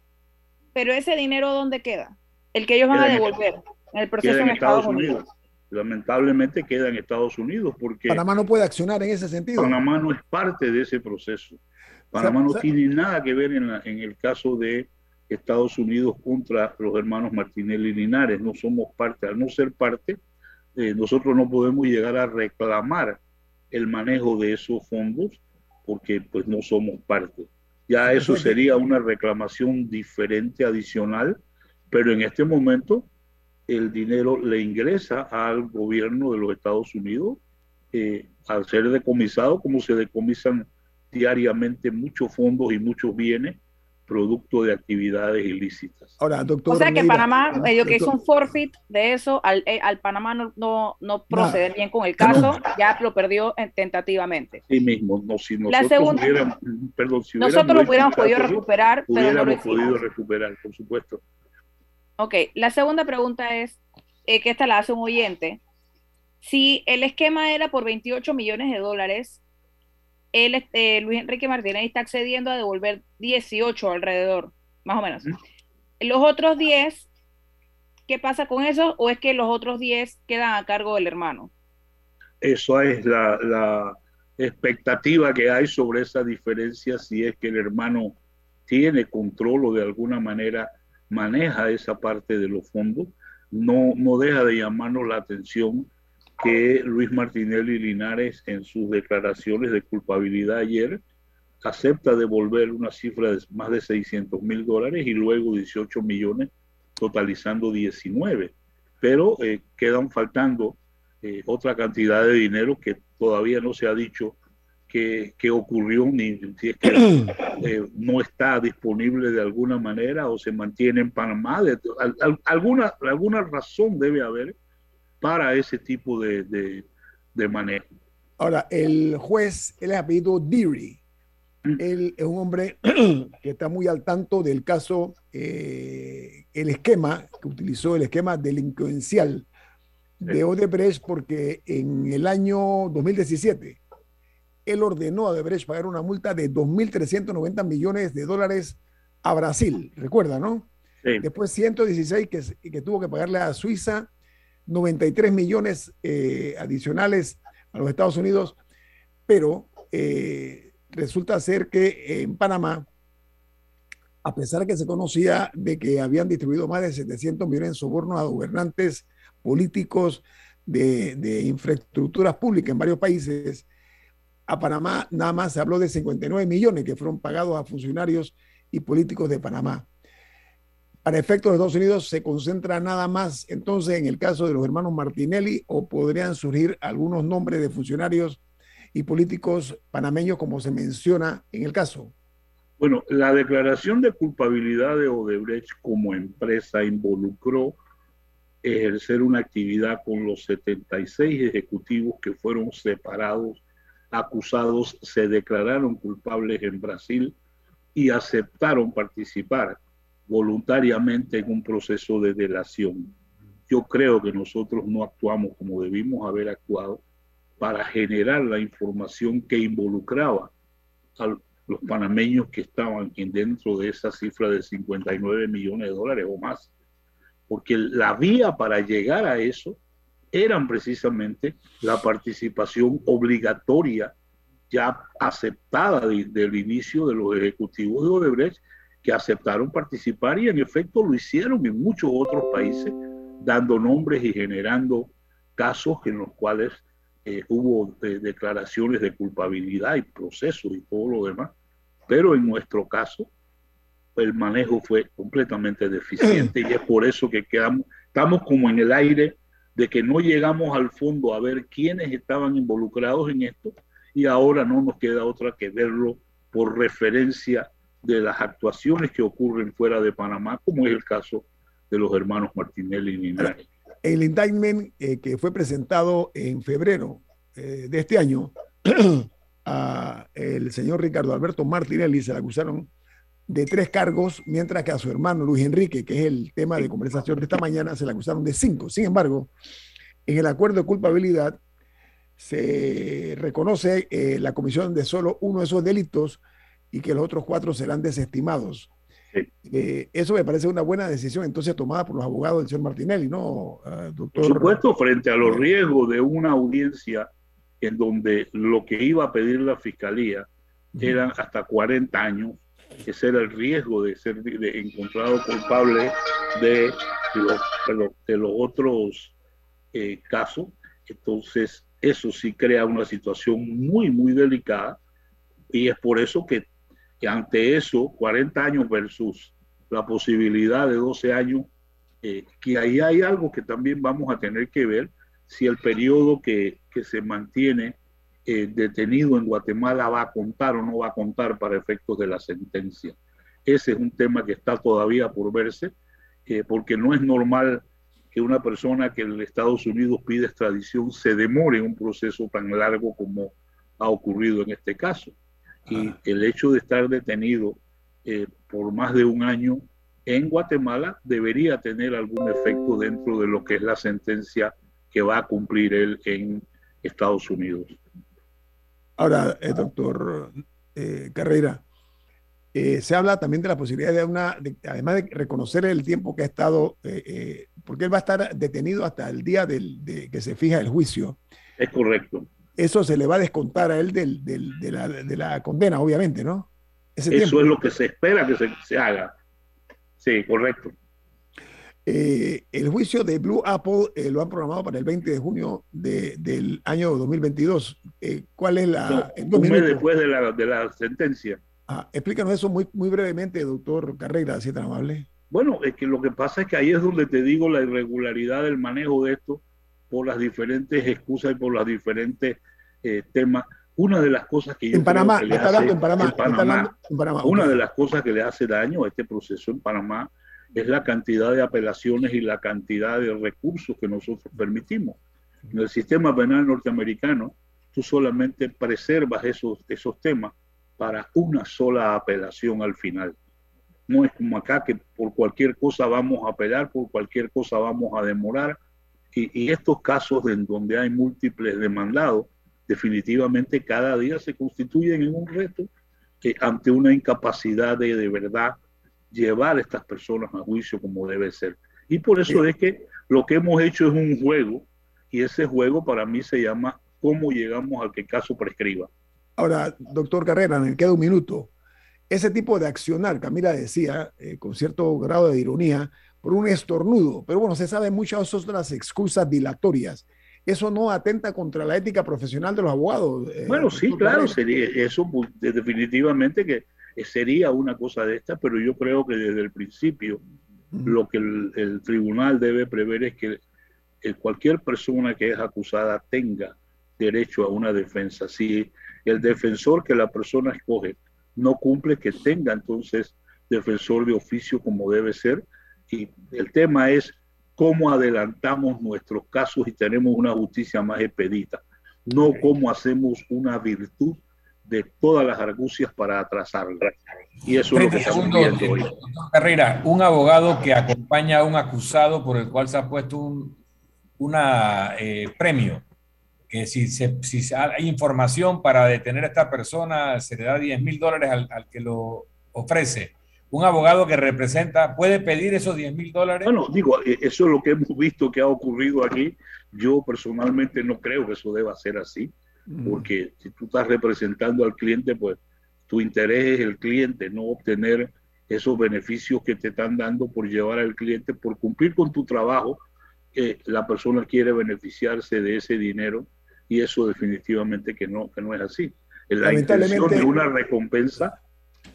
pero ese dinero ¿dónde queda? El que ellos van Queda a en- devolver en el proceso Queda en Estados Unidos. Lamentablemente queda en Estados Unidos porque Panamá no puede accionar en ese sentido. Panamá no es parte de ese proceso. Panamá no tiene nada que ver en, la- en el caso de Estados Unidos contra los hermanos Martinelli Linares. No somos parte. Al no ser parte, eh, nosotros no podemos llegar a reclamar el manejo de esos fondos porque pues no somos parte. Ya eso sería una reclamación diferente, adicional, pero en este momento el dinero le ingresa al gobierno de los Estados Unidos eh, al ser decomisado, como se decomisan diariamente muchos fondos y muchos bienes producto de actividades ilícitas. Ahora, doctor. O sea que Panamá, medio que hizo un forfeit de eso, al, eh, al Panamá no, no, no proceder bien con el caso, ya lo perdió tentativamente. Sí mismo, no, si nosotros, La segunda, hubiéramos, perdón, si nosotros lo hubiéramos podido recuperar, pero no lo podido recuperar, por supuesto. Ok, la segunda pregunta es, eh, que esta la hace un oyente, si el esquema era por 28 millones de dólares, él, este, Luis Enrique Martínez está accediendo a devolver 18 alrededor, más o menos. Los otros 10, ¿qué pasa con eso? ¿O es que los otros 10 quedan a cargo del hermano? Eso es la, la expectativa que hay sobre esa diferencia, si es que el hermano tiene control o de alguna manera maneja esa parte de los fondos. No, no deja de llamarnos la atención que Luis Martinelli Linares en sus declaraciones de culpabilidad ayer acepta devolver una cifra de más de 600 mil dólares y luego 18 millones, totalizando 19. Pero eh, quedan faltando eh, otra cantidad de dinero que todavía no se ha dicho que, ocurrió, ni si es que eh, no está disponible de alguna manera o se mantiene en Panamá. alguna, alguna razón debe haber para ese tipo de, de, manejo. Ahora, el juez, él es apellido Deary. Mm. Él es un hombre que está muy al tanto del caso, eh, el esquema, que utilizó el esquema delincuencial de Odebrecht, porque en el año 2017 él ordenó a Odebrecht pagar una multa de 2.390 millones de dólares a Brasil, recuerda, ¿no? Después 116 que, que tuvo que pagarle a Suiza 93 millones eh, adicionales a los Estados Unidos, pero eh, resulta ser que en Panamá, a pesar de que se conocía de que habían distribuido más de 700 millones en sobornos a gobernantes políticos de, de infraestructuras públicas en varios países, a Panamá nada más se habló de 59 millones que fueron pagados a funcionarios y políticos de Panamá para efectos de Estados Unidos se concentra nada más entonces en el caso de los hermanos Martinelli o podrían surgir algunos nombres de funcionarios y políticos panameños como se menciona en el caso? Bueno, la declaración de culpabilidad de Odebrecht como empresa involucró ejercer una actividad con los 76 ejecutivos que fueron separados, acusados, se declararon culpables en Brasil y aceptaron participar voluntariamente en un proceso de delación. Yo creo que nosotros no actuamos como debimos haber actuado para generar la información que involucraba a los panameños que estaban dentro de esa cifra de 59 millones de dólares o más. Porque la vía para llegar a eso eran precisamente la participación obligatoria ya aceptada del inicio de los ejecutivos de Odebrecht que aceptaron participar y en efecto lo hicieron en muchos otros países, dando nombres y generando casos en los cuales eh, hubo eh, declaraciones de culpabilidad y procesos y todo lo demás. Pero en nuestro caso, el manejo fue completamente deficiente y es por eso que quedamos, estamos como en el aire de que no llegamos al fondo a ver quiénes estaban involucrados en esto y ahora no nos queda otra que verlo por referencia de las actuaciones que ocurren fuera de Panamá, como es el caso de los hermanos Martinelli y. El indictment eh, que fue presentado en febrero eh, de este año, a el señor Ricardo Alberto Martinelli se le acusaron de tres cargos, mientras que a su hermano Luis Enrique, que es el tema de conversación de esta mañana, se le acusaron de cinco. Sin embargo, en el acuerdo de culpabilidad se reconoce eh, la comisión de solo uno de esos delitos y que los otros cuatro serán desestimados. Eh, eso me parece una buena decisión entonces tomada por los abogados del señor Martinelli, ¿no, ah, doctor? Por supuesto, frente a los riesgos de una audiencia en donde lo que iba a pedir la fiscalía eran hasta 40 años, ese era el riesgo de ser encontrado culpable de los, de los otros eh, casos. Entonces, eso sí crea una situación muy, muy delicada y es por eso que Y ante eso, 40 años versus la posibilidad de 12 años, eh, que ahí hay algo que también vamos a tener que ver si el periodo que, que se mantiene eh, detenido en Guatemala va a contar o no va a contar para efectos de la sentencia. Ese es un tema que está todavía por verse, eh, porque no es normal que una persona que en Estados Unidos pide extradición se demore un proceso tan largo como ha ocurrido en este caso. Y ah. el hecho de estar detenido eh, por más de un año en Guatemala debería tener algún efecto dentro de lo que es la sentencia que va a cumplir él en Estados Unidos. Ahora, eh, doctor eh, Carrera, eh, se habla también de la posibilidad de una, además de reconocer el tiempo que ha estado, porque él va a estar detenido hasta el día del, de que se fija el juicio. Es correcto. Eso se le va a descontar a él del, del, de, la, de, la, condena, obviamente, ¿no? Eso es lo que se espera que se, se haga. Sí, correcto. Eh, el juicio de Blue Apple eh, lo han programado para el 20 de junio de, del año 2022. Eh, ¿Cuál es la...? un mes después de la, de la sentencia. Ah, explícanos eso muy, muy brevemente, doctor Carrera, si es tan amable. Bueno, es que lo que pasa es que ahí es donde te digo la irregularidad del manejo de esto por las diferentes excusas y por los diferentes temas. Una de las cosas que yo en Panamá, que le está hace, en Panamá, en Panamá, en Panamá una okay. de las cosas que le hace daño a este proceso en Panamá es la cantidad de apelaciones y la cantidad de recursos que nosotros permitimos. En el sistema penal norteamericano, tú solamente preservas esos, esos temas para una sola apelación al final. No es como acá que por cualquier cosa vamos a apelar, por cualquier cosa vamos a demorar. Y, y estos casos en donde hay múltiples demandados, definitivamente cada día se constituyen en un reto eh, ante una incapacidad de de verdad llevar a estas personas a juicio como debe ser. Y por eso es que lo que hemos hecho es un juego y ese juego para mí se llama cómo llegamos al que caso prescriba. Ahora, doctor Carrera, me queda un minuto. Ese tipo de accionar, Camila decía, eh, con cierto grado de ironía, por un estornudo, pero bueno, se sabe muchas otras excusas dilatorias. ¿Eso no atenta contra la ética profesional de los abogados? Eh, bueno, sí, claro, sería eso definitivamente que sería una cosa de esta, pero yo creo que desde el principio lo que el, el tribunal debe prever es que cualquier persona que es acusada tenga derecho a una defensa. Si el defensor que la persona escoge no cumple, que tenga entonces defensor de oficio como debe ser. Y el tema es cómo adelantamos nuestros casos y tenemos una justicia más expedita, no cómo hacemos una virtud de todas las argucias para atrasarlo. Y eso es lo que estamos viendo hoy. Carrera, un abogado que acompaña a un acusado por el cual se ha puesto un una, eh, premio, que si, se, si hay información para detener a esta persona, se le da 10 mil dólares al, al, que lo ofrece. Un abogado que representa, ¿puede pedir esos 10 mil dólares? Bueno, digo, eh, eso es lo que hemos visto que ha ocurrido aquí. Yo personalmente no creo que eso deba ser así porque si tú estás representando al cliente, pues tu interés es el cliente, no obtener esos beneficios que te están dando por llevar al cliente, por cumplir con tu trabajo, que la persona quiere beneficiarse de ese dinero y eso definitivamente que no, que no es así. La intención de una recompensa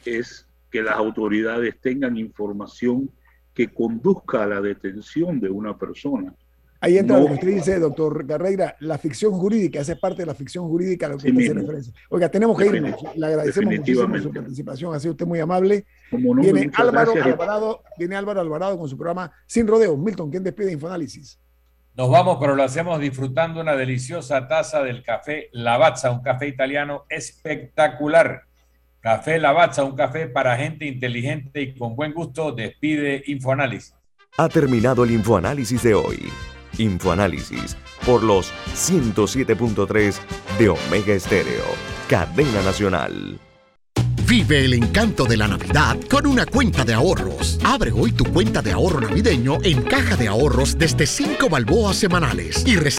es que las autoridades tengan información que conduzca a la detención de una persona Ahí entra no. lo que usted dice, doctor Carreira, la ficción jurídica, esa es parte de la ficción jurídica a lo que sí hace referencia. Oiga, tenemos que irnos. Le agradecemos muchísimo su participación, ha sido usted muy amable. No, viene, Álvaro Alvarado, viene Álvaro Alvarado con su programa Sin Rodeos. Milton, ¿quién despide Infoanálisis? Nos vamos, pero lo hacemos disfrutando una deliciosa taza del café Lavazza, un café italiano espectacular. Café Lavazza, un café para gente inteligente y con buen gusto, despide Infoanálisis. Ha terminado el Infoanálisis de hoy. Infoanálisis por los 107.3 de Omega Estéreo, cadena nacional. Vive el encanto de la Navidad con una cuenta de ahorros. Abre hoy tu cuenta de ahorro navideño en Caja de Ahorros desde 5 balboas semanales y